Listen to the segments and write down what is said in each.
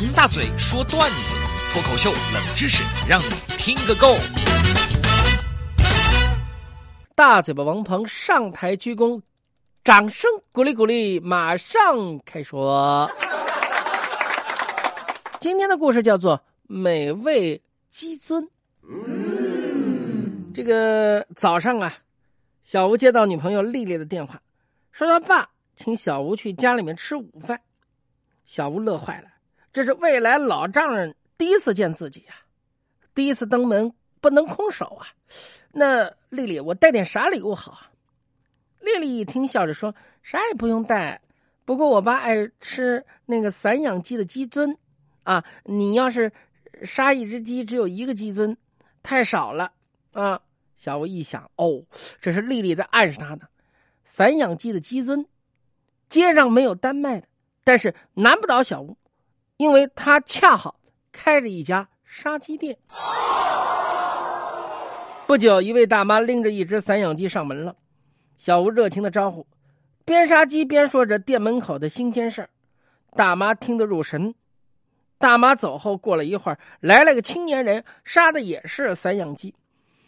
王大嘴说段子，脱口秀冷知识，让你听个够。大嘴巴王鹏上台鞠躬，掌声鼓励鼓励，马上开说。今天的故事叫做《美味鸡尊》。这个早上啊，小吴接到女朋友丽丽的电话，说他爸请小吴去家里面吃午饭。小吴乐坏了，这是未来老丈人第一次见自己啊，第一次登门不能空手啊。那丽丽，我带点啥礼物好啊？丽丽一听，笑着说：“啥也不用带，不过我爸爱吃那个散养鸡的鸡胗。”啊，你要是杀一只鸡，只有一个鸡尊，太少了啊！小吴一想，哦，这是丽丽在暗示他呢。散养鸡的鸡尊，街上没有单卖的，但是难不倒小吴，因为他恰好开着一家杀鸡店。不久，一位大妈拎着一只散养鸡上门了，小吴热情的招呼，边杀鸡边说着店门口的新鲜事儿，大妈听得入神。大妈走后，过了一会儿，来了个青年人，杀的也是散养鸡。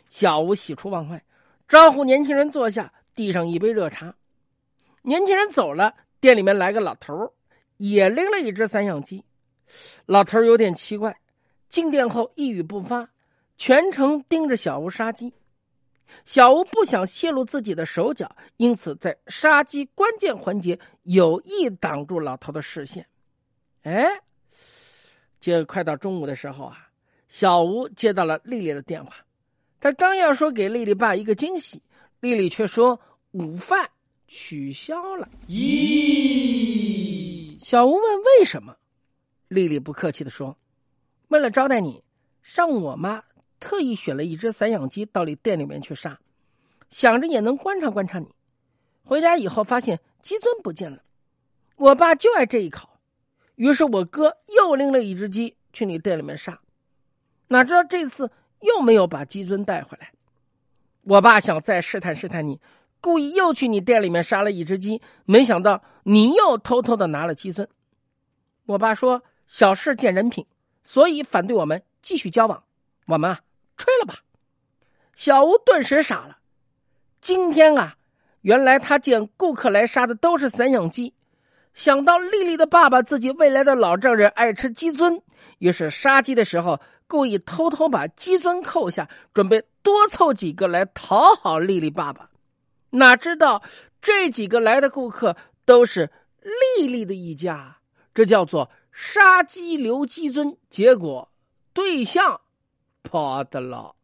小吴喜出望外，招呼年轻人坐下，递上一杯热茶。年轻人走了，店里面来个老头也拎了一只散养鸡。老头有点奇怪，进店后一语不发，全程盯着小吴杀鸡。小吴不想泄露自己的手脚，因此在杀鸡关键环节有意挡住老头的视线。哎。就快到中午的时候啊，小吴接到了丽丽的电话，他刚要说给丽丽爸一个惊喜，丽丽却说午饭取消了。咦？小吴问为什么？丽丽不客气的说：“为了招待你，上午我妈特意选了一只散养鸡到你店里面去杀，想着也能观察观察你。回家以后发现鸡尊不见了，我爸就爱这一口。”于是我哥又拎了一只鸡去你店里面杀，哪知道这次又没有把鸡尊带回来。我爸想再试探试探你，故意又去你店里面杀了一只鸡，没想到你又偷偷的拿了鸡尊。我爸说小事见人品，所以反对我们继续交往。我们啊，吹了吧。小吴顿时傻了。今天啊，原来他见顾客来杀的都是散养鸡。想到丽丽的爸爸，自己未来的老丈人爱吃鸡尊，于是杀鸡的时候故意偷偷把鸡尊扣下，准备多凑几个来讨好丽丽爸爸。哪知道这几个来的顾客都是丽丽的一家，这叫做杀鸡留鸡尊。结果对象跑的了。